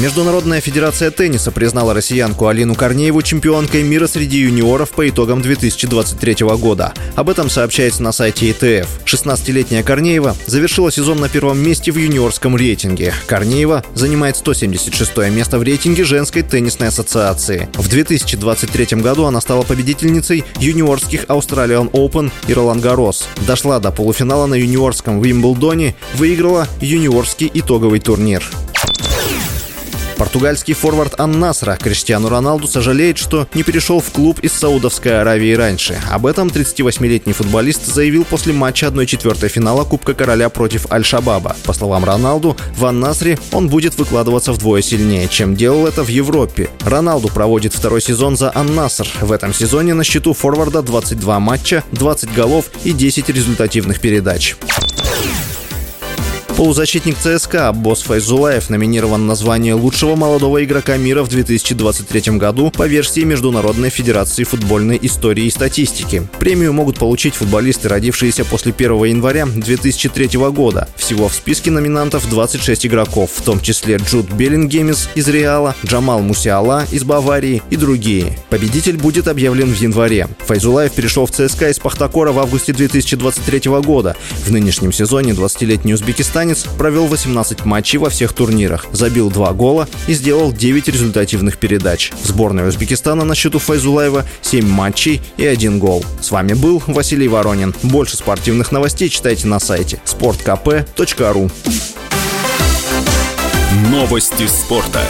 Международная федерация тенниса признала россиянку Алину Корнееву чемпионкой мира среди юниоров по итогам 2023 года. Об этом сообщается на сайте ИТФ. 16-летняя Корнеева завершила сезон на первом месте в юниорском рейтинге. Корнеева занимает 176 место в рейтинге женской теннисной ассоциации. В 2023 году она стала победительницей юниорских Australian Open и Ролан Гарос. Дошла до полуфинала на юниорском Вимблдоне, выиграла юниорский итоговый турнир. Португальский форвард Ан-Насра Криштиану Роналду сожалеет, что не перешел в клуб из Саудовской Аравии раньше. Об этом 38-летний футболист заявил после матча 1-4 финала Кубка Короля против Аль-Шабаба. По словам Роналду, в Ан-Насре он будет выкладываться вдвое сильнее, чем делал это в Европе. Роналду проводит второй сезон за Ан-Наср. В этом сезоне на счету форварда 22 матча, 20 голов и 10 результативных передач. Полузащитник ЦСКА Аббос Файзулаев номинирован на звание лучшего молодого игрока мира в 2023 году по версии Международной Федерации футбольной истории и статистики. Премию могут получить футболисты, родившиеся после 1 января 2003 года. Всего в списке номинантов 26 игроков, в том числе Джуд Беллингемис из Реала, Джамал Мусиала из Баварии и другие. Победитель будет объявлен в январе. Файзулаев перешел в ЦСКА из Пахтакора в августе 2023 года. В нынешнем сезоне 20-летний узбекистанец Казахстанец провел 18 матчей во всех турнирах, забил 2 гола и сделал 9 результативных передач. В сборной Узбекистана на счету Файзулаева 7 матчей и 1 гол. С вами был Василий Воронин. Больше спортивных новостей читайте на сайте sportkp.ru Новости спорта.